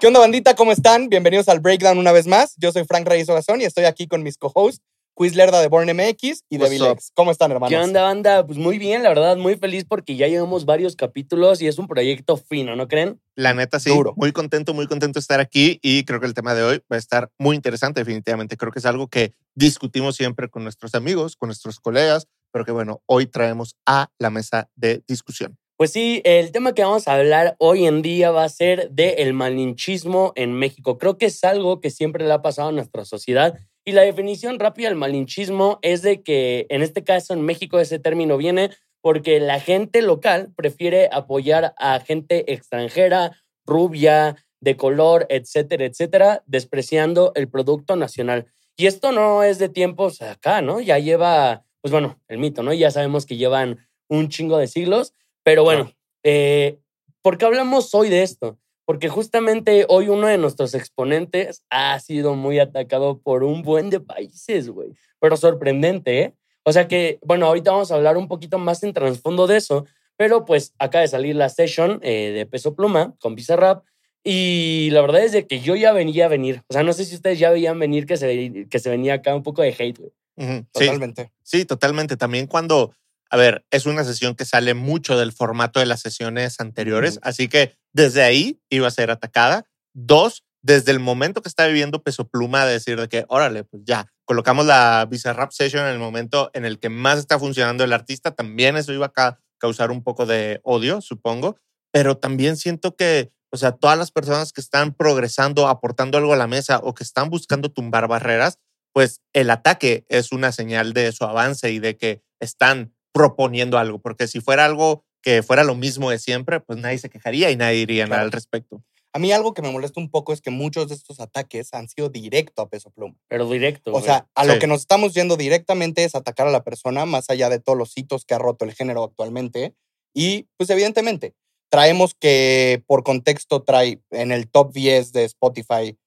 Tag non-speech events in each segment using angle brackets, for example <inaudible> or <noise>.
¿Qué onda, bandita? ¿Cómo están? Bienvenidos al Breakdown una vez más. Yo soy Frank Reyes Ogazón y estoy aquí con mis co-hosts, Quiz Lerda de Born MX y What's Devil up? X. ¿Cómo están, hermanos? ¿Qué onda, banda? Pues muy bien, la verdad, muy feliz porque ya llevamos varios capítulos y es un proyecto fino, ¿no creen? La neta, sí. Duro. Muy contento, muy contento de estar aquí y creo que el tema de hoy va a estar muy interesante, definitivamente. Creo que es algo que discutimos siempre con nuestros amigos, con nuestros colegas, pero que bueno, hoy traemos a la mesa de discusión. Pues sí, el tema que vamos a hablar hoy en día va a ser de el malinchismo en México. Creo que es algo que siempre le ha pasado a nuestra sociedad y la definición rápida del malinchismo es de que en este caso en México ese término viene porque la gente local prefiere apoyar a gente extranjera, rubia, de color, etcétera, etcétera, despreciando el producto nacional. Y esto no es de tiempos acá, ¿no? Ya lleva, pues bueno, el mito, ¿no? Ya sabemos que llevan un chingo de siglos, pero bueno, eh, ¿por qué hablamos hoy de esto? Porque justamente hoy uno de nuestros exponentes ha sido muy atacado por un buen de países, güey. Pero sorprendente, ¿eh? O sea que, bueno, ahorita vamos a hablar un poquito más en trasfondo de eso, pero pues acaba de salir la session eh, de Peso Pluma con Bizarrap y la verdad es de que yo ya venía a venir. O sea, no sé si ustedes ya veían venir que se, que se venía acá un poco de hate, güey. Ujú, Sí, Totalmente. sí, totalmente. También cuando, a ver, es una sesión que sale mucho del formato de las sesiones anteriores, así que desde ahí iba a ser atacada. Dos, desde el momento que está viviendo Peso Pluma, de decir de que, órale, pues ya, colocamos la Bizarrap Session en el momento en el que más está funcionando el artista, también eso iba a ca- causar un poco de odio, supongo, pero también siento que, o sea, todas las personas que están progresando, aportando algo a la mesa o que están buscando tumbar barreras, pues el ataque es una señal de su avance y de que están proponiendo algo, porque si fuera algo que fuera lo mismo de siempre, pues nadie se quejaría y nadie diría nada Claro. al respecto. A mí algo que me molesta un poco es que muchos de estos ataques han sido directo a Peso Pluma. Pero directo. O güey. sea, a lo Sí. que nos estamos yendo directamente es atacar a la persona, más allá de todos los hitos que ha roto el género actualmente. Y, pues, evidentemente, traemos que, por contexto, trae en el top 10 de Spotify,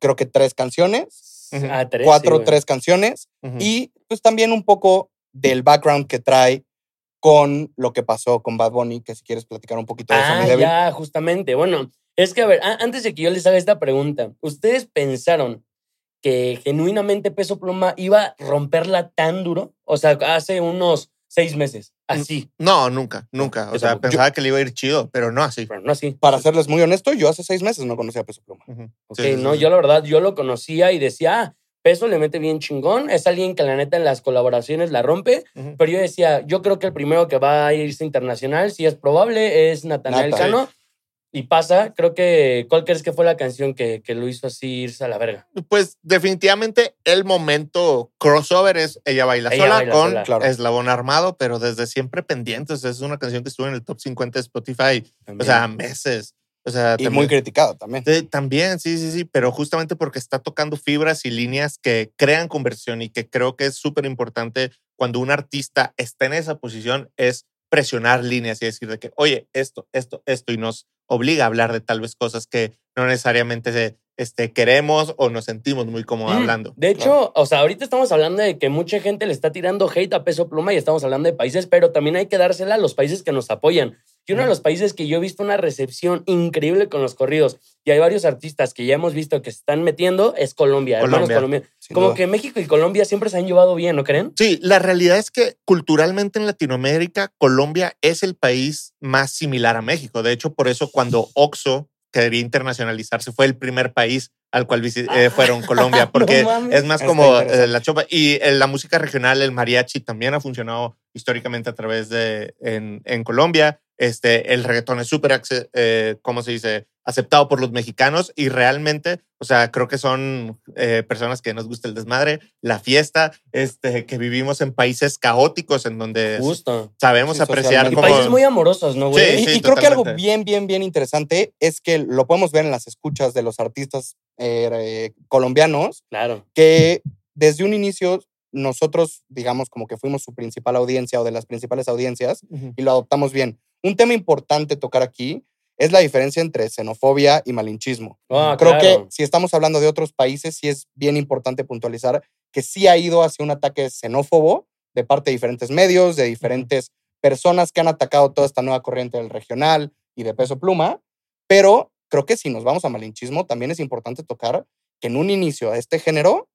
creo que tres canciones. Ah, tres, sí, cuatro, güey. tres canciones. Y, pues, también un poco del background que trae con lo que pasó con Bad Bunny, que si quieres platicar un poquito de eso, Ah, ya, justamente. Bueno, es que a ver, antes de que yo les haga esta pregunta, ¿ustedes pensaron que genuinamente Peso Pluma iba a romperla tan duro? O sea, hace unos seis meses, así, No, nunca, nunca. O Yo sea, tampoco. pensaba que le iba a ir chido, pero no así. pero no así. Para serles muy honesto, yo hace seis meses no conocía a Peso Pluma. Ujú. Ok, Sí, sí, no, sí. yo la verdad, yo lo conocía y decía, ah, Peso le mete bien chingón, es alguien que la neta en las colaboraciones la rompe, Ujú. pero yo decía, yo creo que el primero que va a irse internacional, si es probable, es Natanael Nata. Cano. Y pasa, creo que, ¿cuál crees que fue la canción que, que lo hizo así irse a la verga? Pues definitivamente el momento crossover es Ella Baila Ella Sola Baila con Sola. Claro. Eslabón Armado, pero desde siempre pendientes. Es una canción que estuvo en el top 50 de Spotify, o También. sea, meses. O sea, Y también- muy criticado también. Sí, también, sí, sí, sí, pero justamente porque está tocando fibras y líneas que crean conversión y que creo que es súper importante cuando un artista está en esa posición es presionar líneas y decir de que, oye, esto, esto, esto, y nos obliga a hablar de tal vez cosas que no necesariamente se- este, queremos o nos sentimos muy cómodos Mm, hablando. De hecho, o sea, ahorita estamos hablando de que mucha gente le está tirando hate a peso pluma y estamos hablando de países, pero también hay que dársela a los países que nos apoyan. Y uno de los países que yo he visto una recepción increíble con los corridos, y hay varios artistas que ya hemos visto que se están metiendo, es Colombia, Como duda. que México y Colombia siempre se han llevado bien, ¿no creen? Sí, la realidad es que culturalmente en Latinoamérica, Colombia es el país más similar a México. De hecho, por eso cuando Oxxo quería internacionalizarse, fue el primer país al cual eh, fueron Colombia, <laughs> porque es más como eh, la chopa. Y eh, la música regional, el mariachi, también ha funcionado históricamente a través de en, en Colombia. Este, el reggaetón es súper, eh, ¿cómo se dice? Aceptado por los mexicanos y realmente, o sea, creo que son eh, personas que nos gusta el desmadre, la fiesta, este, que vivimos en países caóticos en donde Justo. sabemos Sí, apreciar Y como... países muy amorosos, ¿no, güey? Sí, y sí, <laughs> y creo que algo bien, bien, bien interesante es que lo podemos ver en las escuchas de los artistas eh, eh, colombianos, Claro. que desde un inicio nosotros, digamos, como que fuimos su principal audiencia o de las principales audiencias y lo adoptamos bien. Un tema importante tocar aquí es la diferencia entre xenofobia y malinchismo. Ah, Creo claro. que si estamos hablando de otros países, sí es bien importante puntualizar que sí ha ido hacia un ataque xenófobo de parte de diferentes medios, de diferentes personas que han atacado toda esta nueva corriente del regional y de peso pluma, pero creo que si nos vamos a malinchismo, también es importante tocar que en un inicio a este género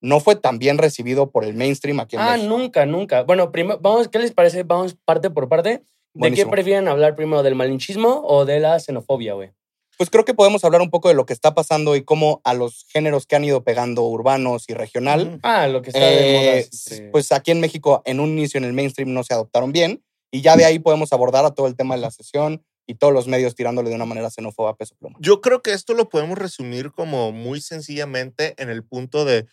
no fue tan bien recibido por el mainstream aquí en Ah, México. nunca, nunca. Bueno, primero, vamos, ¿qué les parece? Vamos parte por parte. ¿De qué prefieren hablar primero? ¿Del malinchismo o de la xenofobia, güey? Pues creo que podemos hablar un poco de lo que está pasando y cómo a los géneros que han ido pegando urbanos y regional, Ujú. Ah, lo que está de moda. eh, pues aquí en México en un inicio en el mainstream no se adoptaron bien y ya de ahí podemos abordar a todo el tema de la sesión y todos los medios tirándole de una manera xenófoba a peso pluma. Yo creo que esto lo podemos resumir como muy sencillamente en el punto de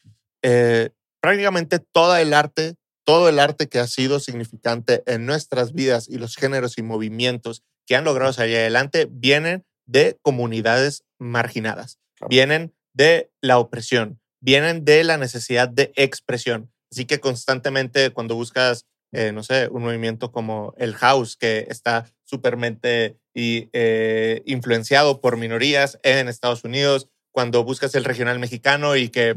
eh, prácticamente todo el arte, todo el arte que ha sido significante en nuestras vidas y los géneros y movimientos que han logrado salir adelante vienen de comunidades marginadas, Claro. vienen de la opresión, vienen de la necesidad de expresión. Así que constantemente cuando buscas, eh, no sé, un movimiento como el house, que está supermente y, eh, influenciado por minorías en Estados Unidos, cuando buscas el regional mexicano y que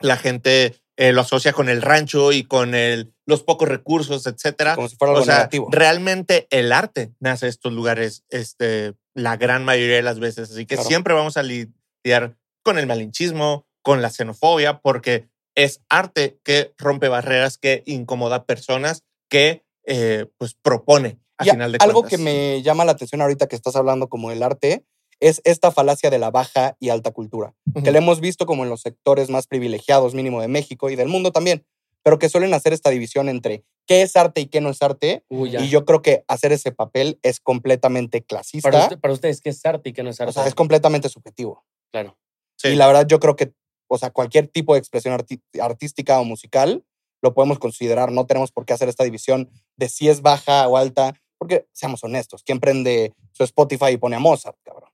la gente eh, lo asocia con el rancho y con el, los pocos recursos, etcétera. Como si fuera algo O sea, negativo. realmente el arte nace de estos lugares este, la gran mayoría de las veces. Así que Claro. siempre vamos a lidiar con el malinchismo, con la xenofobia, porque es arte que rompe barreras, que incomoda personas, que eh, pues propone a Y a- final de algo cuentas. que me llama la atención ahorita que estás hablando como el arte es esta falacia de la baja y alta cultura, que la hemos visto como en los sectores más privilegiados mínimo de México y del mundo también, pero que suelen hacer esta división entre qué es arte y qué no es arte. Y yo creo que hacer ese papel es completamente clasista. para, usted- para ustedes, ¿qué es arte y qué no es arte? o sea, es completamente subjetivo. claro. Sí. Y la verdad yo creo que, o sea, cualquier tipo de expresión arti- artística o musical lo podemos considerar. No tenemos por qué hacer esta división de si es baja o alta, porque seamos honestos, ¿quién prende su Spotify y pone a Mozart, cabrón?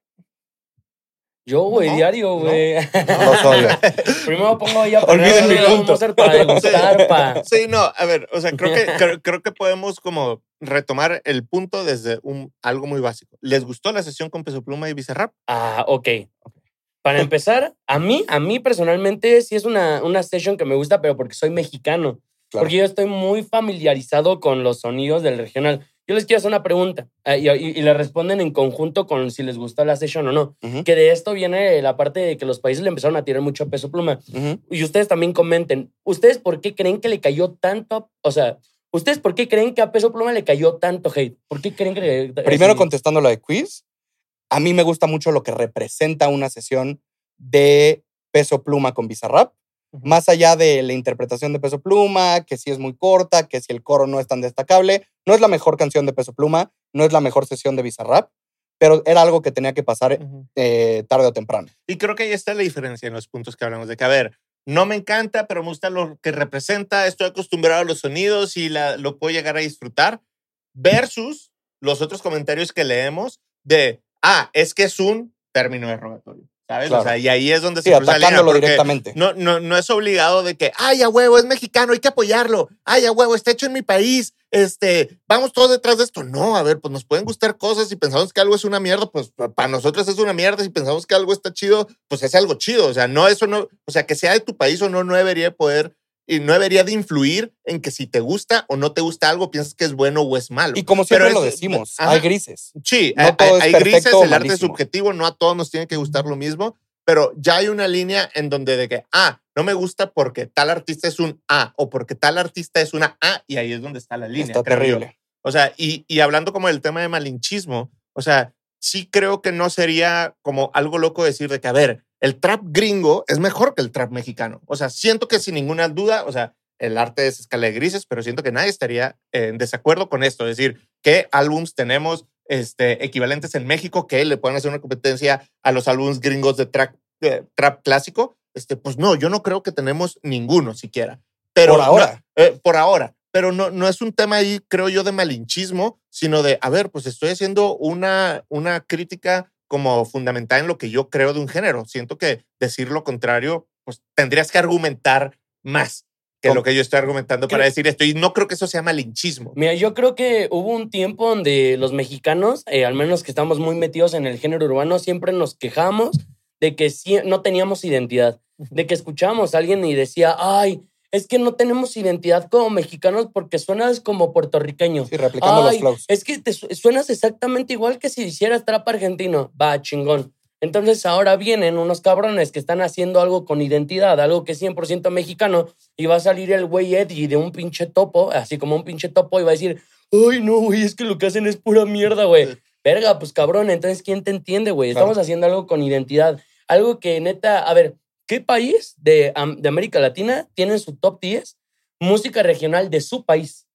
Yo, güey, No, diario, no. güey. Los <laughs> odio. Primero pongo ahí a Olviden mi punto. Para degustar, pa. Sí, no, a ver, o sea, creo que, creo, creo que podemos como retomar el punto desde un, algo muy básico. ¿Les gustó la sesión con Peso Pluma y Bizarrap? Ah, ok. Para empezar, a mí, a mí personalmente sí es una, una session que me gusta, pero porque soy mexicano. Claro. Porque yo estoy muy familiarizado con los sonidos del regional. Yo les quiero hacer una pregunta eh, y, y- y le responden en conjunto con si les gustó la session o no. Que de esto viene la parte de que los países le empezaron a tirar mucho peso pluma. Y ustedes también comenten, ¿ustedes por qué creen que le cayó tanto? O sea, ¿ustedes por qué creen que a peso pluma le cayó tanto hate? ¿Por qué creen que le Primero contestando lo de quiz, a mí me gusta mucho lo que representa una sesión de peso pluma con Bizarrap. Más allá de la interpretación de Peso Pluma, que si es muy corta, que si el coro no es tan destacable, no es la mejor canción de Peso Pluma, no es la mejor sesión de Bizarrap, pero era algo que tenía que pasar eh, tarde o temprano. Y creo que ahí está la diferencia en los puntos que hablamos de que, a ver, no me encanta, pero me gusta lo que representa, estoy acostumbrado a los sonidos y la, lo puedo llegar a disfrutar, versus los otros comentarios que leemos de, ah, es que es un término derogatorio, ¿sabes? Claro. O sea, y ahí es donde Sí, se cruza la línea, directamente. No, no, no es obligado de que, ay, a huevo, es mexicano, hay que apoyarlo. Ay, a huevo, está hecho en mi país. Este, vamos todos detrás de esto. No, a ver, pues nos pueden gustar cosas y pensamos que algo es una mierda, pues pa- para nosotros es una mierda. Si pensamos que algo está chido, pues es algo chido. O sea, no, eso no, o sea, que sea de tu país o no, no debería de poder y no debería de influir en que si te gusta o no te gusta algo, piensas que es bueno o es malo. Y como siempre Pero lo es- decimos, ajá. hay grises. Sí, No hay, hay grises, el arte es malísimo. subjetivo, no a todos nos tiene que gustar lo mismo, pero ya hay una línea en donde de que, ah, no me gusta porque tal artista es un A o porque tal artista es una A y ahí es donde está la línea. Está creo yo. terrible. O sea, y, y hablando como del tema de malinchismo, o sea, sí creo que no sería como algo loco decir de que, a ver, el trap gringo es mejor que el trap mexicano. O sea, siento que sin ninguna duda, o sea, el arte es escala de grises, pero siento que nadie estaría en desacuerdo con esto. Es decir, ¿qué álbums tenemos este, equivalentes en México que le puedan hacer una competencia a los álbums gringos de trap, de trap clásico? Este, pues no, yo no creo que tenemos ninguno siquiera. Pero Por no- ahora. eh, por ahora. Pero no, no es un tema ahí, creo yo, de malinchismo, sino de, a ver, pues estoy haciendo una, una crítica como fundamental en lo que yo creo de un género. Siento que decir lo contrario, pues tendrías que argumentar más que Com- lo que yo estoy argumentando para decir esto. Y no creo que eso sea malinchismo. Mira, yo creo que hubo un tiempo donde los mexicanos, eh, al menos que estamos muy metidos en el género urbano, siempre nos quejamos de que no teníamos identidad, de que escuchábamos a alguien y decía, ay, es que no tenemos identidad como mexicanos porque suenas como puertorriqueño. Sí, replicando Ay, los flows. Es que te su- suenas exactamente igual que si hicieras trap argentino. Va, chingón. Entonces ahora vienen unos cabrones que están haciendo algo con identidad, algo que es 100% mexicano, y va a salir el güey Eddie de un pinche topo, así como un pinche topo, y va a decir, ay, no, güey, es que lo que hacen es pura mierda, güey. Verga, pues cabrón, entonces ¿quién te entiende, güey? Estamos haciendo algo con identidad, algo que neta, a ver, ¿qué país de, de América Latina tiene en su top 10 música regional de su país?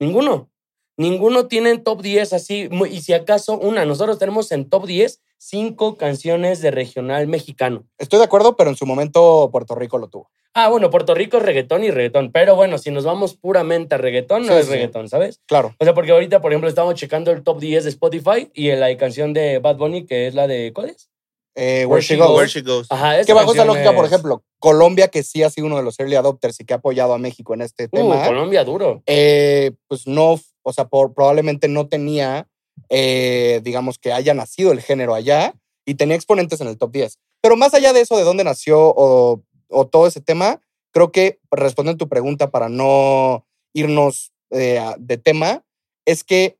Ninguno. Ninguno tiene en top 10 así. Y si acaso una, nosotros tenemos en top 10 cinco canciones de regional mexicano. Estoy de acuerdo, pero en su momento Puerto Rico lo tuvo. Ah, bueno, Puerto Rico es reggaetón y reggaetón. Pero bueno, si nos vamos puramente a reggaetón, no Sí, es sí. reggaetón, ¿sabes? Claro. O sea, porque ahorita, por ejemplo, estamos checando el top 10 de Spotify y la canción de Bad Bunny, que es la de. ¿Cuál es? Eh, Where Where She Goes. Goes. Where she goes. Ajá, esa Que bajo esa lógica, por ejemplo, Colombia, que sí ha sido uno de los early adopters y que ha apoyado a México en este Uh, tema, Colombia duro. eh, pues no, o sea, por, probablemente no tenía, eh, digamos, que haya nacido el género allá y tenía exponentes en el top 10. Pero más allá de eso, de dónde nació o, o todo ese tema, creo que respondiendo a tu pregunta para no irnos eh, de tema, es que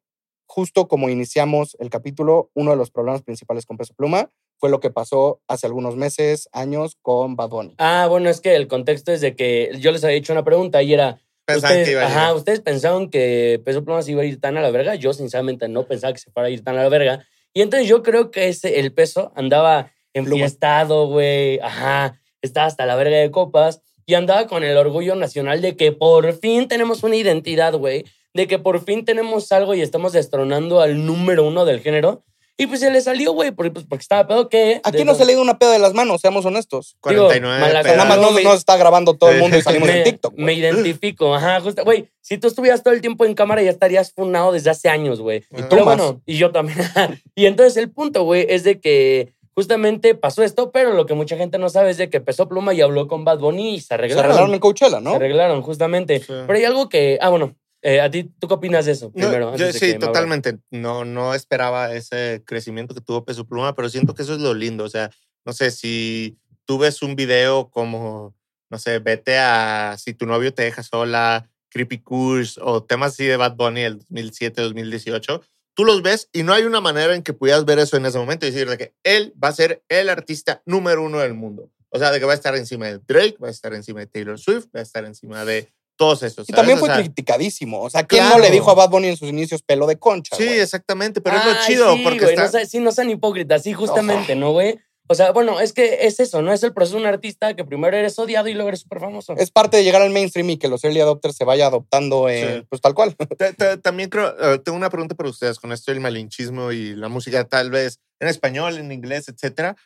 justo como iniciamos el capítulo, uno de los problemas principales con Peso Pluma fue lo que pasó hace algunos meses, años con Bad Bunny. Ah, bueno, es que el contexto es de que yo les había hecho una pregunta y era. Ustedes, que iba a ajá, llegar. ustedes pensaban que Peso Pluma se iba a ir tan a la verga. Yo, sinceramente, no pensaba que se fuera a ir tan a la verga. Y entonces yo creo que ese, el peso andaba enfiestado, güey. Ajá, estaba hasta la verga de copas. Y andaba con el orgullo nacional de que por fin tenemos una identidad, güey. De que por fin tenemos algo y estamos destronando al número uno del género. Y pues se le salió, güey, porque, pues, porque estaba pedo que. Aquí no se le dio una peda de las manos, seamos honestos. 49 mala- O sea, nada más no, no, me- nos está grabando todo el mundo y salimos <laughs> me, en TikTok. me identifico, ajá, justo, güey, si tú estuvieras todo el tiempo en cámara ya estarías funado desde hace años, güey. Y tú Pero más. bueno, y yo también. <laughs> y entonces el punto, güey, es de que justamente pasó esto, pero lo que mucha gente no sabe es de que pesó pluma y habló con Bad Bunny y se Se arreglaron. arreglaron en Coachella, Se ¿no? arreglaron, justamente. Sí. Pero hay algo que, ah, bueno, eh, a ti, ¿tú qué opinas de eso? No, Primero, yo antes de sí, totalmente. No, no esperaba ese crecimiento que tuvo Peso Pluma, pero siento que eso es lo lindo. O sea, no sé, si tú ves un video como, no sé, vete a Si tu novio te deja sola, Creepy Kush o temas así de Bad Bunny del 2007, 2018, tú los ves y no hay una manera en que pudieras ver eso en ese momento y decir de que él va a ser el artista número uno del mundo. O sea, de que va a estar encima de Drake, va a estar encima de Taylor Swift, va a estar encima de todos estos. Y también fue O sea, criticadísimo. O sea, ¿quién no le dijo a Bad Bunny en sus inicios pelo de concha? Sí, güey? exactamente, pero es lo chido sí, porque güey, está... no sean- sí, no sean hipócritas, sí, justamente, ¿no, güey? O sea, bueno, es que es eso, ¿no? Es el proceso de un artista que primero eres odiado y luego eres súper famoso. Es parte de llegar al mainstream y que los early adopters se vaya adoptando, eh, Sí. pues tal cual. <laughs> Ta- ta- También creo, eh, tengo una pregunta para ustedes con esto del malinchismo y la música tal vez en español, en inglés, etcétera.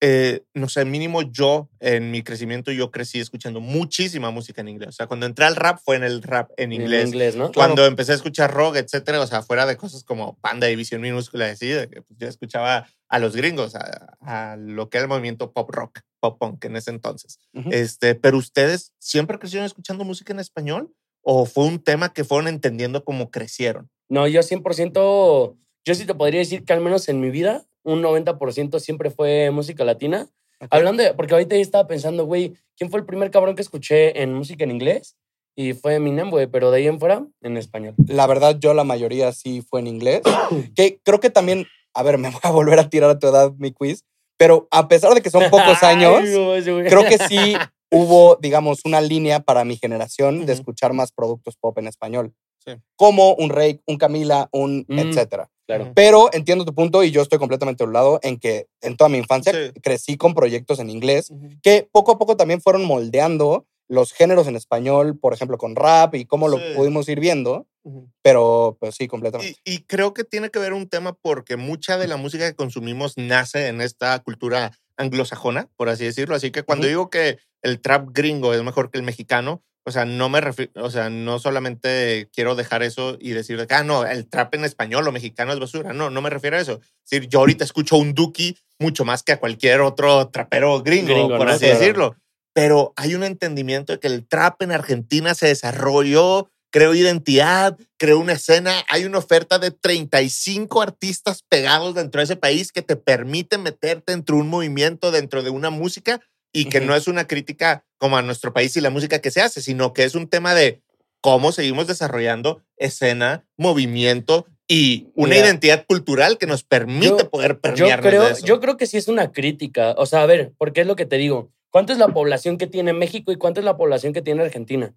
Eh, no sé, mínimo yo en mi crecimiento yo crecí escuchando muchísima música en inglés. O sea, cuando entré al rap fue en el rap en inglés. En inglés, ¿no? Cuando empecé a escuchar rock, etcétera, o sea, fuera de cosas como Panda División Minúscula, así, de que pues, yo escuchaba a los gringos, a, a lo que era el movimiento pop rock, pop punk en ese entonces. Ujú. Este, pero ustedes siempre crecieron escuchando música en español o fue un tema que fueron entendiendo como crecieron. No, yo 100%, yo sí te podría decir que al menos en mi vida, un 90% siempre fue música latina. Hablando de, porque ahorita estaba pensando, güey, ¿quién fue el primer cabrón que escuché en música en inglés? Y fue Eminem, güey, pero de ahí en fuera, en español. La verdad, yo la mayoría sí fue en inglés. <coughs> que creo que también, a ver, me voy a volver a tirar a tu edad mi quiz, pero a pesar de que son <laughs> pocos años, creo que sí <laughs> hubo, digamos, una línea para mi generación de escuchar más productos pop en español. Sí. Como un Rake, un Camila, un Mm. etcétera. Claro. Pero entiendo tu punto y yo estoy completamente a un lado en que en toda mi infancia Sí. crecí con proyectos en inglés que poco a poco también fueron moldeando los géneros en español, por ejemplo, con rap y cómo lo pudimos ir viendo, pero pues sí, completamente. Y, y creo que tiene que ver un tema porque mucha de la música que consumimos nace en esta cultura anglosajona, por así decirlo. Así que cuando Ujú. digo que el trap gringo es mejor que el mexicano, o sea, no me refiero, o sea, no solamente quiero dejar eso y decir ah, no, el trap en español o mexicano es basura. No, no me refiero a eso. Es decir, yo ahorita escucho un Duki mucho más que a cualquier otro trapero gringo, Gringo, por ¿no? así Claro. decirlo. Pero hay un entendimiento de que el trap en Argentina se desarrolló, creó identidad, creó una escena. Hay una oferta de 35 artistas pegados dentro de ese país que te permite meterte dentro de un movimiento, dentro de una música y que no es una crítica como a nuestro país y la música que se hace, sino que es un tema de cómo seguimos desarrollando escena, movimiento y una Mira. identidad cultural que nos permite Yo- poder Yo permearnos creo, de eso. yo creo que sí es una crítica. O sea, a ver, porque es lo que te digo. ¿Cuánto es la población que tiene México y cuánto es la población que tiene Argentina?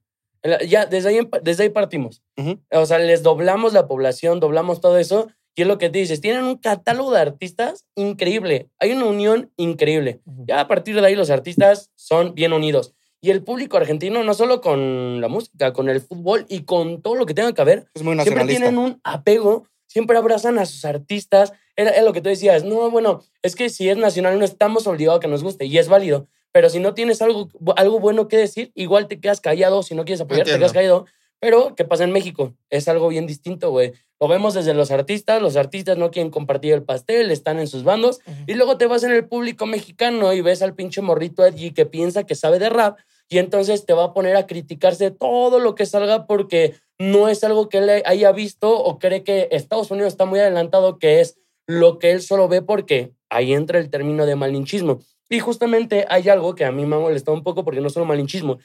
Ya, desde ahí, desde ahí partimos. O sea, les doblamos la población, doblamos todo eso. Y es lo que te dices, tienen un catálogo de artistas increíble. Hay una unión increíble. Ya a partir de ahí los artistas son bien unidos. Y el público argentino, no solo con la música, con el fútbol y con todo lo que tenga que ver, Es muy siempre tienen un apego, siempre abrazan a sus artistas. Era, lo que tú decías, no, bueno, es que si es nacional no estamos obligados a que nos guste y es válido. Pero si no tienes algo, algo bueno que decir, igual te quedas callado. Si no quieres apoyar, te Entiendo. quedas callado. Pero, ¿qué pasa en México? Es algo bien distinto, güey. Lo vemos desde los artistas. Los artistas no quieren compartir el pastel, están en sus bandos. Y luego te vas en el público mexicano y ves al pinche morrito allí que piensa que sabe de rap y entonces te va a poner a criticarse todo lo que salga porque no es algo que él haya visto o cree que Estados Unidos está muy adelantado, que es lo que él solo ve porque ahí entra el término de malinchismo. Y justamente hay algo que a mí me ha molestado un poco porque no solo malinchismo.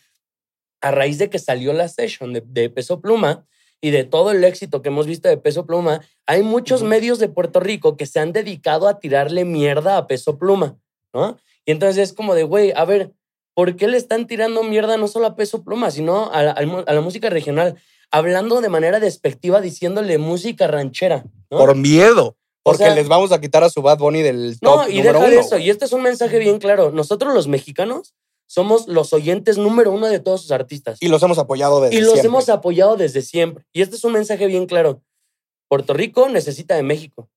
A raíz de que salió la session de, de Peso Pluma y de todo el éxito que hemos visto de Peso Pluma, hay muchos medios de Puerto Rico que se han dedicado a tirarle mierda a Peso Pluma, ¿no? Y entonces es como de, güey, a ver, ¿por qué le están tirando mierda no solo a Peso Pluma, sino a la, a la música regional? Hablando de manera despectiva, diciéndole música ranchera, ¿no? Por miedo. Porque sea- les vamos a quitar a su Bad Bunny del top No, y número deja de uno, eso. Y este es un mensaje bien claro. Nosotros los mexicanos somos los oyentes número uno de todos sus artistas. Y los hemos apoyado desde Y los siempre. hemos apoyado desde siempre. Y este es un mensaje bien claro. Puerto Rico necesita de México.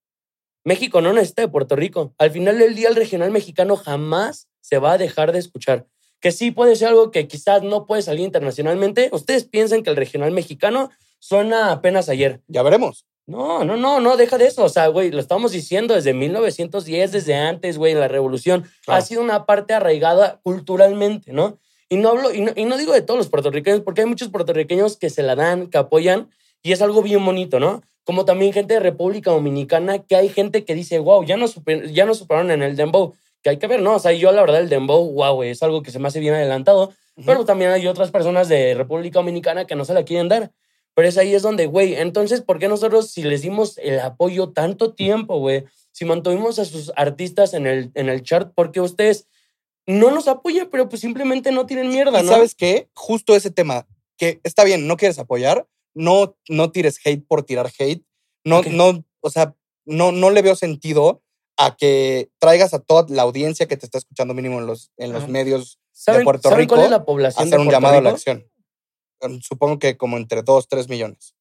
México no necesita de Puerto Rico. Al final del día, el regional mexicano jamás se va a dejar de escuchar. Que sí puede ser algo que quizás no puede salir internacionalmente. Ustedes piensan que el regional mexicano suena apenas ayer. Ya veremos. No, no, no, no, deja de eso. O sea, güey, lo estamos diciendo desde 1910, desde antes, güey, la revolución. Claro. Ha sido una parte arraigada culturalmente, ¿no? Y no hablo, y no, y no digo de todos los puertorriqueños, porque hay muchos puertorriqueños que se la dan, que apoyan, y es algo bien bonito, ¿no? Como también gente de República Dominicana, que hay gente que dice, wow, ya no, super- ya no superaron en el Dembow. Que hay que ver, ¿no? O sea, yo la verdad el Dembow, wow, güey, es algo que se me hace bien adelantado. Pero también hay otras personas de República Dominicana que no se la quieren dar. Pero es ahí es donde, güey, entonces, ¿por qué nosotros, si les dimos el apoyo tanto tiempo, güey, si mantuvimos a sus artistas en el, en el chart, porque ustedes no nos apoyan, pero pues simplemente no tienen mierda, ¿Y ¿no? sabes qué? Justo ese tema, que está bien, no quieres apoyar, no, no tires hate por tirar hate. No, no, o sea, no, no le veo sentido a que traigas a toda la audiencia que te está escuchando mínimo en los, en los medios ¿Saben, Puerto ¿saben cuál Rico es la población hacer de un llamado a la acción. Supongo que como entre dos, tres millones.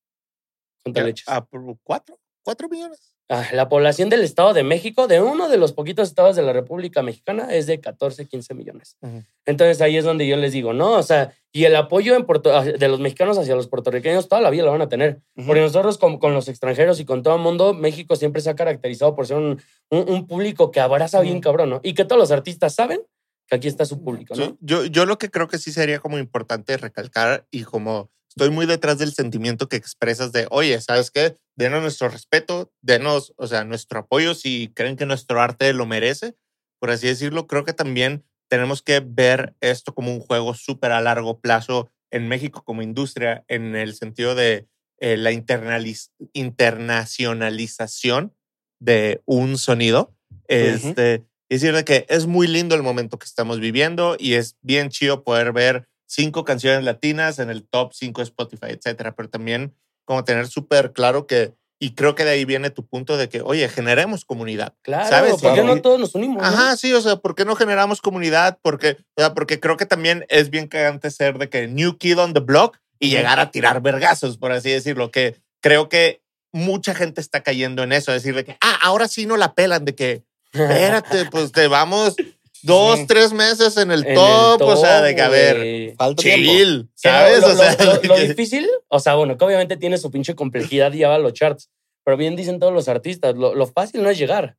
Cuenta leches. Ah, ¿Cuatro? ¿Cuatro millones? Ah, la población del Estado de México, de uno de los poquitos estados de la República Mexicana, es de 14, 15 millones. Ujú. Entonces ahí es donde yo les digo, no, o sea, y el apoyo en Puerto- de los mexicanos hacia los puertorriqueños toda la vida lo van a tener. Ujú. Porque nosotros con, con los extranjeros y con todo el mundo, México siempre se ha caracterizado por ser un, un- un público que abraza bien Ujú. cabrón, ¿no? Y que todos los artistas saben que aquí está su público, ¿no? Sí, Yo, yo lo que creo que sí sería como importante recalcar y como estoy muy detrás del sentimiento que expresas de, oye, ¿sabes qué? Denos nuestro respeto, denos, o sea, nuestro apoyo si creen que nuestro arte lo merece, por así decirlo. Creo que también tenemos que ver esto como un juego súper a largo plazo en México como industria, en el sentido de eh, la internacionalización de un sonido. Este, de que es muy lindo el momento que estamos viviendo y es bien chido poder ver cinco canciones latinas en el top 5 de Spotify, etcétera. Pero también como tener súper claro que, y creo que de ahí viene tu punto de que, oye, generemos comunidad. Claro, ¿Sabes? porque Claro. no todos nos unimos. ¿no? Ajá, sí, o sea, ¿por qué no generamos comunidad? Porque, o sea, porque creo que también es bien cagante ser de que New Kid on the Block y llegar a tirar vergazos, por así decirlo, que creo que mucha gente está cayendo en eso, decir de que, ah, ahora sí no la pelan, de que, espérate, <laughs> pues te vamos dos, Sí. tres meses en el En el top, o sea, de que, a ver. Falta chill, lo- ¿sabes? Lo, o sea, lo- lo- de lo que- difícil, o sea, bueno, que obviamente tiene su pinche complejidad y lleva a los charts. Pero bien dicen todos los artistas, lo, lo fácil no es llegar,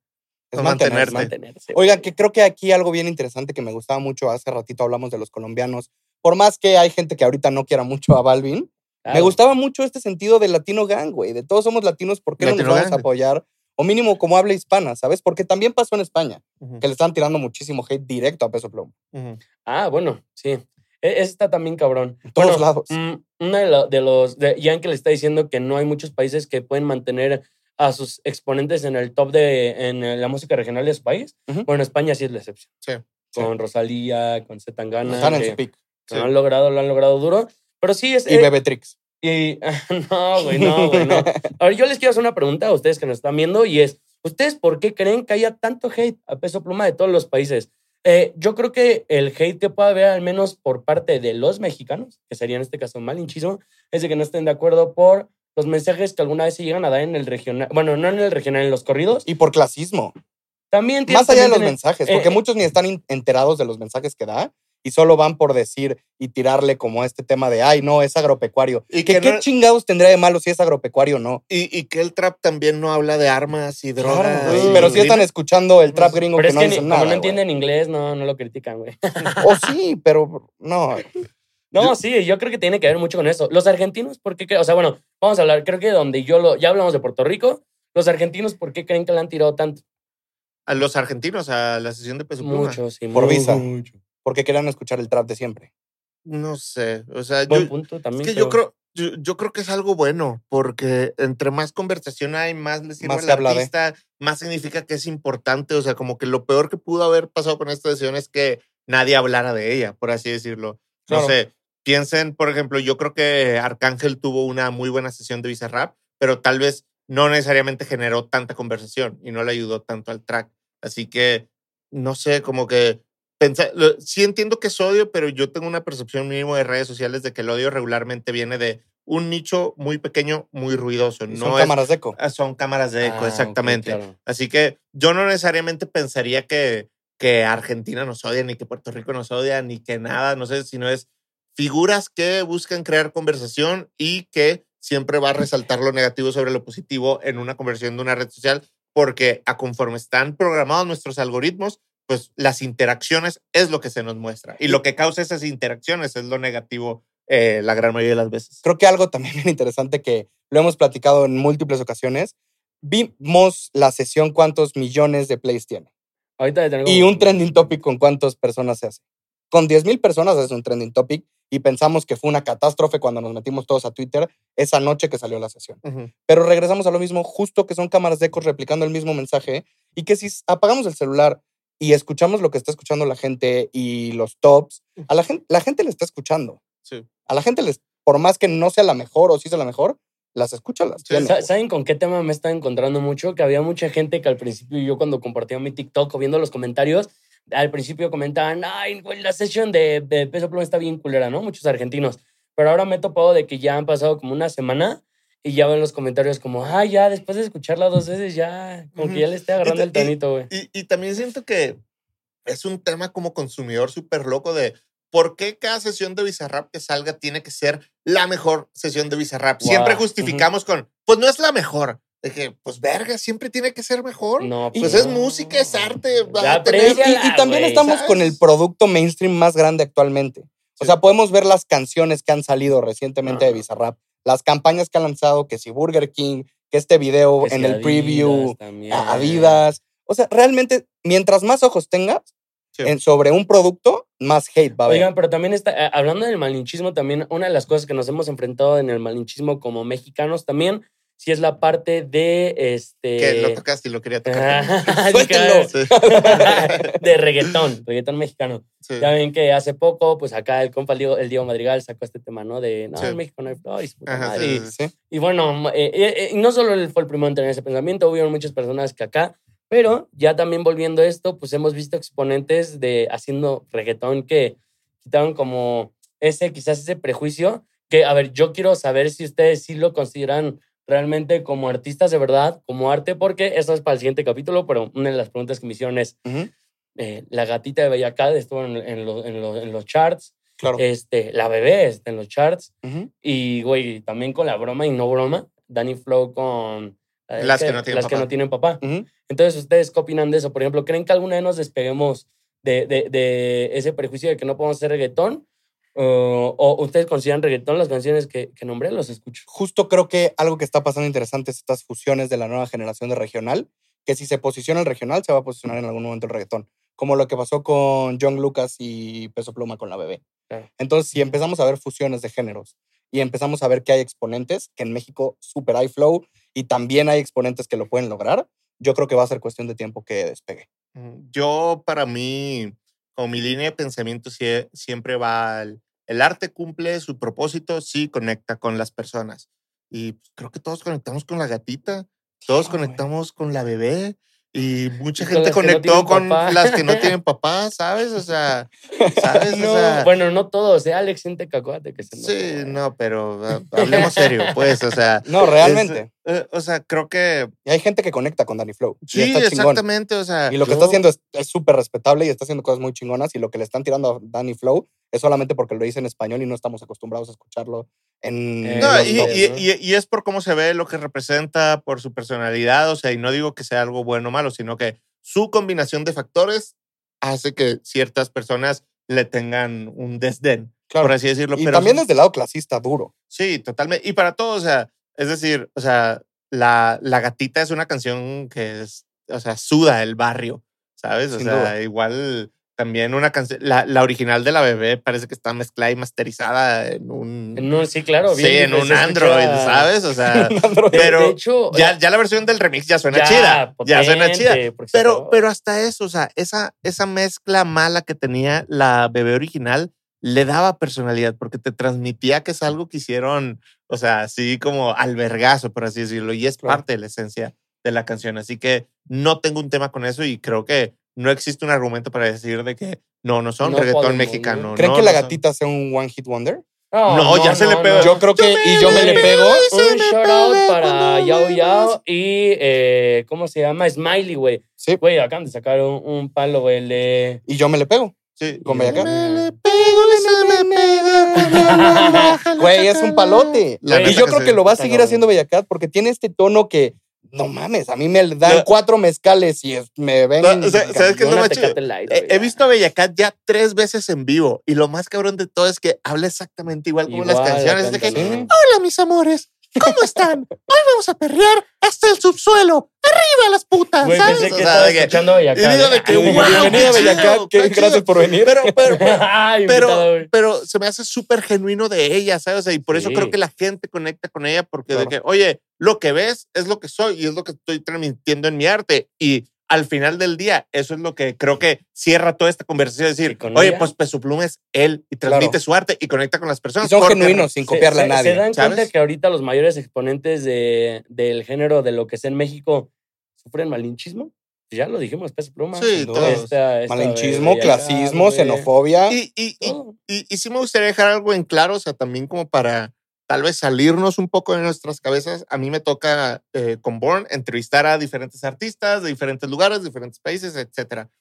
Es mantenerse. mantenerse. Oigan, que creo que aquí algo bien interesante que me gustaba mucho, hace ratito hablamos de los colombianos, por más que hay gente que ahorita no quiera mucho a Balvin, me gustaba mucho este sentido del latino gang, güey, de todos somos latinos, ¿por qué no nos vamos a apoyar? O mínimo como habla hispana, ¿sabes? Porque también pasó en España, que le están tirando muchísimo hate directo a Peso Plomo. Ah, bueno, sí. E- Ese está también cabrón. En todos Bueno, lados. mm, Uno de, lo- de los. De, Ian que le está diciendo que no hay muchos países que pueden mantener a sus exponentes en el top de en la música regional de su país. Bueno, España sí es la excepción. Sí. Con Rosalía, con Zetangana. Están en su pick. Lo han logrado, lo han logrado duro. Pero sí es. Y eh, Bebetrix. Y, <laughs> no, güey, no, güey, no. <laughs> Ahora, yo les quiero hacer una pregunta a ustedes que nos están viendo y es, ¿ustedes por qué creen que haya tanto hate a peso pluma de todos los países? Eh, yo creo que el hate que puede haber, al menos por parte de los mexicanos, que sería en este caso malinchismo, es de que no estén de acuerdo por los mensajes que alguna vez se llegan a dar en el regional, bueno, no en el regional, en los corridos. Y por clasismo. También tiene- Más allá de los tiene- mensajes, eh, porque eh. muchos ni están enterados de los mensajes que da y solo van por decir y tirarle como este tema de, ay, no, es agropecuario. Y ¿Qué, que ¿Qué no- chingados tendría de malo si es agropecuario o no? Y, y que el trap también no habla de armas y drogas. Claro, güey, y pero si están escuchando el trap gringo Pero que es no que ni- dicen como nada. no güey. entienden inglés, no, no lo critican, güey. <laughs> O sí, pero no. No, sí, yo creo que tiene que ver mucho con eso. Los argentinos, ¿por qué? cre- O sea, bueno, vamos a hablar, creo que donde yo lo, ya hablamos de Puerto Rico, los argentinos, ¿por qué creen que le han tirado tanto? A los argentinos, a la sesión de peso. Mucho, sí. Por muy, visa. mucho. Porque querían escuchar el trap de siempre. No sé. O sea, Buen yo, punto es también. que yo creo, yo, yo creo que es algo bueno, porque entre más conversación hay, más le sirve Más al se habla de. artista, más significa que es importante. O sea, como que lo peor que pudo haber pasado con esta decisión es que nadie hablara de ella, por así decirlo. No Claro. sé, piensen, por ejemplo, yo creo que Arcángel tuvo una muy buena sesión de Bizarrap, pero tal vez no necesariamente generó tanta conversación y no le ayudó tanto al track. Así que, no sé, como que pensar, lo- sí entiendo que es odio, pero yo tengo una percepción mínimo de redes sociales de que el odio regularmente viene de un nicho muy pequeño, muy ruidoso. No Son es- cámaras de eco. ah, son cámaras de eco, Ah, exactamente. claro. Así que yo no necesariamente pensaría que, que Argentina nos odia, ni que Puerto Rico nos odia, ni que nada, no sé, sino es figuras que buscan crear conversación y que siempre va a resaltar lo negativo sobre lo positivo en una conversación de una red social, porque a conforme están programados nuestros algoritmos, pues las interacciones es lo que se nos muestra. Y lo que causa esas interacciones es lo negativo eh, la gran mayoría de las veces. Creo que algo también <laughs> bien interesante que lo hemos platicado en múltiples ocasiones. Vimos la sesión cuántos millones de plays tiene. Ahorita tener Y un trending topic con cuántas personas se hace. Con 10 mil personas es un trending topic y pensamos que fue una catástrofe cuando nos metimos todos a Twitter esa noche que salió la sesión. Pero regresamos a lo mismo, justo que son cámaras de ecos replicando el mismo mensaje y que si apagamos el celular y escuchamos lo que está escuchando la gente y los tops, a la gente, la gente le está escuchando. Sí. A la gente, les, por más que no sea la mejor o sí sea la mejor, las escucha, las Sí, tiene. Sa- ¿Saben con qué tema me está encontrando mucho? Que había mucha gente que al principio yo cuando compartía mi TikTok o viendo los comentarios, al principio comentaban, ay, güey, la sesión de, de Peso Pluma está bien culera, ¿no? Muchos argentinos. Pero ahora me he topado de que ya han pasado como una semana y ya ven los comentarios como, ah, ya, después de escucharla dos veces, ya, como que ya le estoy agarrando Y- el tonito, güey. Y, y también siento que es un tema como consumidor súper loco de por qué cada sesión de Bizarrap que salga tiene que ser la mejor sesión de Bizarrap. Siempre justificamos con, pues no es la mejor. De que, pues verga, siempre tiene que ser mejor. No, pues no. es música, es arte. va Ya a tener- Y, y- también estamos ¿sabes? con el producto mainstream más grande actualmente. O sea, podemos ver las canciones que han salido recientemente de. Bizarrap, las campañas que han lanzado, que si Burger King, que este video Que en si el Adidas preview, también. a- Adidas. O sea, realmente, mientras más ojos tengas Sí. en- sobre un producto, más hate va a haber. Oigan, pero también está, eh, hablando del malinchismo, también una de las cosas que nos hemos enfrentado en el malinchismo como mexicanos también, sí es la parte de este. Que lo tocaste y lo quería tocar. <laughs> Ah, <laughs> de reggaetón, <laughs> reggaetón mexicano. Sí. Ya ven que hace poco, pues acá el compa el Diego, el Diego Madrigal sacó este tema, ¿no? De, no, Sí. en México no hay flores, Ajá, sí, Sí, sí. Y bueno, eh, eh, eh, y no solo él fue el primero en tener ese pensamiento, hubieron muchas personas que acá, pero ya también volviendo a esto, pues hemos visto exponentes de haciendo reggaetón que quitaron como ese, quizás ese prejuicio, que, a ver, yo quiero saber si ustedes sí lo consideran realmente como artistas de verdad, como arte, porque eso es para el siguiente capítulo, pero una de las preguntas que me hicieron es, eh, la gatita de Bellacad estuvo en, en lo- en lo- en los charts, Claro. este, la bebé está en los charts, y, güey, también con la broma y no broma, Danny Flow con... eh, Las que no tienen Las que papá. no tienen papá. Ujú. Entonces, ¿ustedes qué opinan de eso? Por ejemplo, ¿creen que alguna vez nos despeguemos de, de- de ese prejuicio de que no podemos hacer reggaetón? ¿O, o ustedes consideran reggaetón las canciones que, que nombré? Los escucho. Justo creo que algo que está pasando interesante es estas fusiones de la nueva generación de regional, que si se posiciona el regional, se va a posicionar en algún momento el reggaetón. como lo que pasó con John Lucas y Peso Pluma con la bebé. Claro. Entonces, si empezamos a ver fusiones de géneros y empezamos a ver que hay exponentes, que en México super hay flow y también hay exponentes que lo pueden lograr, yo creo que va a ser cuestión de tiempo que despegue. Mm, Yo, para mí, como mi línea de pensamiento sie- siempre va al- el arte cumple su propósito, sí conecta con las personas. Y pues, creo que todos conectamos con la gatita, todos güey. conectamos con la bebé y mucha Y gente no conectó tienen con papá. las que no <laughs> tienen papá, ¿sabes? O sea, ¿sabes? No, o sea, Bueno, no todos, ¿eh? Alex, siente cacuate que se sí, no, pero ah, <laughs> hablemos serio, pues, o sea. No, es- realmente. Eh, o sea, creo que Y hay gente que conecta con Danny Flow. y sí, está exactamente, o sea. Y lo que está haciendo es súper respetable y está haciendo cosas muy chingonas. Y lo que le están tirando a Danny Flow es solamente porque lo dice en español y no estamos acostumbrados a escucharlo en. Eh, No, y, top. y- ¿no? y- y es por cómo se ve, lo que representa, por su personalidad, o sea, y no digo que sea algo bueno o malo, sino que su combinación de factores hace que ciertas personas le tengan un desdén, Claro. por así decirlo. Y pero también desde el lado clasista, duro. Sí, totalmente. Y para todos, o sea, es decir, o sea, la, la gatita es una canción que es, o sea, suda el barrio, ¿sabes? O Sin sea, duda. igual también una canción, la, la original de la bebé parece que está mezclada y masterizada en un... No, sí, claro. sí, bien, en pues, un se escucha- Android, ¿sabes? O <laughs> sea, Pero de hecho, ya, ya la versión del remix ya suena ya, chida. Ya suena potente, chida. Pero, pero hasta eso, o sea, esa, esa mezcla mala que tenía la bebé original le daba personalidad porque te transmitía que es algo que hicieron, o sea, así como albergazo, por así decirlo, y es Claro. parte de la esencia de la canción. Así que no tengo un tema con eso y creo que no existe un argumento para decir de que no, no son No reggaetón podemos, mexicano. ¿no? ¿Creen no, que la son- gatita sea un one hit wonder? No, ya se le pegó. Yo creo que. Y yo me le pego. Un shout out para Yao Yao y, eh, ¿cómo se llama? Smiley, güey. Sí. Güey, acaban de sacar un, un palo, güey. Y yo me le pego. Sí. Con Bellacat. Me le pego, se me pega. Güey, es un palote. La y yo que creo sí. que lo va a seguir haciendo Bellacat porque tiene este tono que. No mames, a mí me dan No. cuatro mezcales y es- me ven. No, o sea, ¿sabes qué es lo Una más chido? Tecate Light, He, visto a Bellacat ya tres veces en vivo y lo más cabrón de todo es que habla exactamente igual como las canciones. de que. Hola, mis amores. ¿Cómo están? Hoy vamos a perrear hasta el subsuelo. ¡Arriba las putas! Güey, ¿sabes? pensé O que sea, estaba de que- escuchando Bellacat. y digo de que, wow, Bienvenida, que- qué Gracias por venir. Pero, pero, pero, <laughs> Ay, pero, pero se me hace súper genuino de ella, ¿sabes? O sea, y por eso Sí. creo que la gente conecta con ella, porque de Claro. que, oye, lo que ves es lo que soy y es lo que estoy transmitiendo en mi arte. Y al final del día, eso es lo que creo que cierra toda esta conversación. Es Y decir, oye, pues Peso Pluma es él y transmite Claro. su arte y conecta con las Y personas. son porque- genuinos, sin Se- copiarle a se- nadie. Se dan ¿sabes? cuenta que ahorita los mayores exponentes de, del género de lo que es en México sufren malinchismo. Ya lo dijimos, peso pluma. Sí, duda. todos. Esta- esta Malinchismo, clasismo, xenofobia. Y, y, y, y, y sí me gustaría dejar algo en claro, o sea, también como para tal vez salirnos un poco de nuestras cabezas. A mí me toca eh, con Born entrevistar a diferentes artistas de diferentes lugares, diferentes países, etcétera.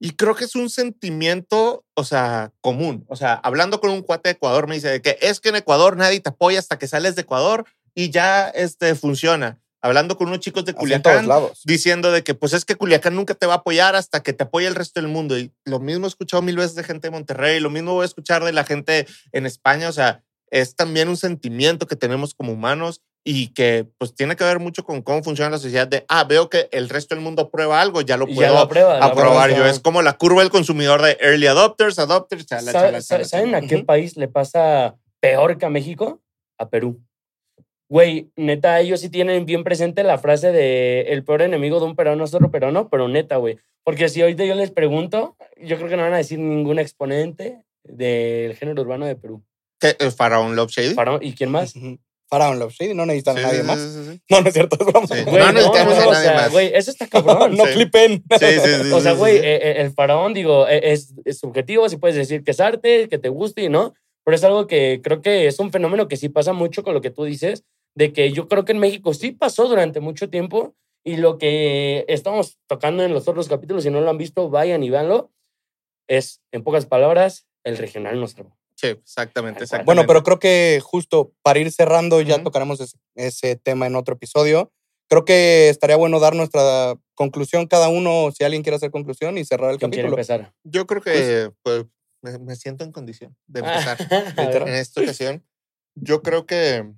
Y creo que es un sentimiento, o sea, común. O sea, hablando con un cuate de Ecuador, me dice de que es que en Ecuador nadie te apoya hasta que sales de Ecuador y ya este, funciona. Hablando con unos chicos de Culiacán, diciendo de que pues es que Culiacán nunca te va a apoyar hasta que te apoye el resto del mundo. Y lo mismo he escuchado mil veces de gente de Monterrey, lo mismo voy a escuchar de la gente en España. O sea, es también un sentimiento que tenemos como humanos y que pues tiene que ver mucho con cómo funciona la sociedad de, ah, veo que el resto del mundo aprueba algo, ya lo Y ya puedo lo aprueba, aprobar yo. Es como la curva del consumidor de early adopters, adopters, chala, ¿Sabe- chala, chala, ¿Saben a qué país le pasa peor que a México? A Perú. Güey, neta, ellos sí tienen bien presente la frase de el peor enemigo de un peruano es otro peruano, pero neta, güey. Porque si ahorita yo les pregunto, yo creo que no van a decir ningún exponente del género urbano de Perú. ¿Qué? ¿El Faraón Love Shady? Faraón, ¿Y quién más? Faraón Love Shady, no necesitan Sí, a nadie sí, más. sí, sí, sí. No, no es cierto, es broma. Sí. Güey, No necesitamos a o nadie sea, más. Güey, eso está cabrón. <laughs> no Sí. clipen. Sí, sí, sí, <laughs> O sea, sí, güey, sí. eh, eh, el faraón, digo, eh, es, es subjetivo, si puedes decir que es arte, que te guste y no, pero es algo que creo que es un fenómeno que sí pasa mucho con lo que tú dices, de que yo creo que en México sí pasó durante mucho tiempo y lo que estamos tocando en los otros capítulos, si no lo han visto, vayan y véanlo, es, en pocas palabras, el regional nos salvó. Sí, exactamente, exactamente. Bueno, pero creo que justo para ir cerrando, ya tocaremos ese, ese tema en otro episodio. Creo que estaría bueno dar nuestra conclusión cada uno, si alguien quiere hacer conclusión y cerrar el ¿Quién quiere capítulo. empezar? Yo creo que pues, me, me siento en condición de empezar. <laughs> A ver. en esta ocasión. Yo creo que,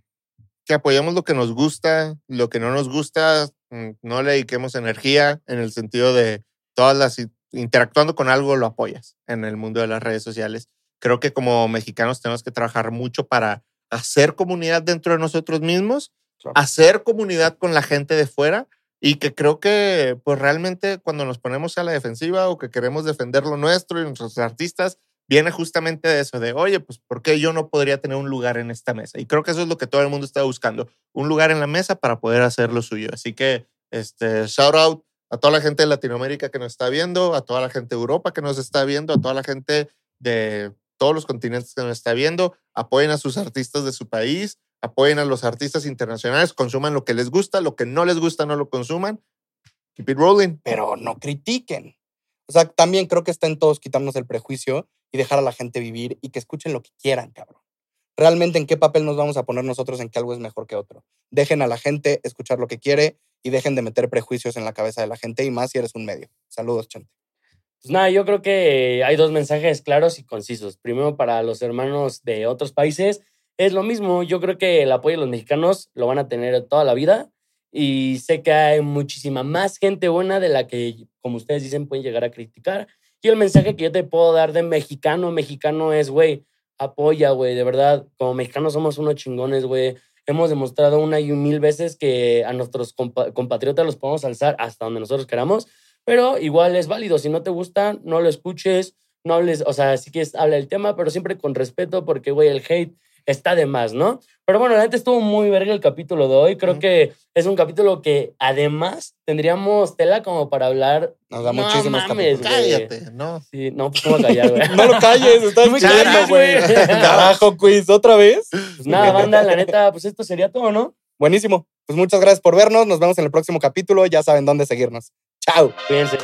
que apoyemos lo que nos gusta, lo que no nos gusta, mm, no le dediquemos energía en el sentido de todas las, interactuando con algo lo apoyas en el mundo de las redes sociales. Creo que como mexicanos tenemos que trabajar mucho para hacer comunidad dentro de nosotros mismos, Claro. hacer comunidad con la gente de fuera y que creo que pues realmente cuando nos ponemos a la defensiva o que queremos defender lo nuestro y nuestros artistas, viene justamente de eso, de, oye, pues ¿por qué yo no podría tener un lugar en esta mesa? Y creo que eso es lo que todo el mundo está buscando, un lugar en la mesa para poder hacer lo suyo. Así que, este, shout out a toda la gente de Latinoamérica que nos está viendo, a toda la gente de Europa que nos está viendo, a toda la gente de todos los continentes que nos está viendo, apoyen a sus artistas de su país, apoyen a los artistas internacionales, consuman lo que les gusta, lo que no les gusta no lo consuman. Keep it rolling. pero no critiquen. O sea, también creo que está en todos quitarnos el prejuicio y dejar a la gente vivir y que escuchen lo que quieran, cabrón. Realmente, ¿en qué papel nos vamos a poner nosotros en que algo es mejor que otro? Dejen a la gente escuchar lo que quiere y dejen de meter prejuicios en la cabeza de la gente y más si eres un medio. Saludos, Chante. Pues nada, yo creo que hay dos mensajes claros y concisos. Primero, para los hermanos de otros países, es lo mismo. Yo creo que el apoyo de los mexicanos lo van a tener toda la vida y sé que hay muchísima más gente buena de la que, como ustedes dicen, pueden llegar a criticar. Y el mensaje que yo te puedo dar de mexicano, mexicano es, güey, apoya, güey, de verdad, como mexicanos somos unos chingones, güey. Hemos demostrado una y mil veces que a nuestros compa- compatriotas los podemos alzar hasta donde nosotros queramos, pero igual es válido. Si no te gusta, no lo escuches, no hables, o sea, si quieres, habla del tema, pero siempre con respeto, porque, güey, el hate está de más, ¿no? Pero bueno, la neta estuvo muy verga el capítulo de hoy. Creo Ujú. que es un capítulo que además tendríamos tela como para hablar. Nos da No muchísimos mames. Cállate, ¿no? Sí, no, pues cómo callar, güey. <laughs> No lo calles, <laughs> estás Muy güey. güey. <laughs> Carajo, quiz, ¿otra vez? Pues nada, banda, la neta, pues esto sería todo, ¿no? Buenísimo. Pues muchas gracias por vernos. Nos vemos en el próximo capítulo. Ya saben dónde seguirnos. Chao. Cuídense.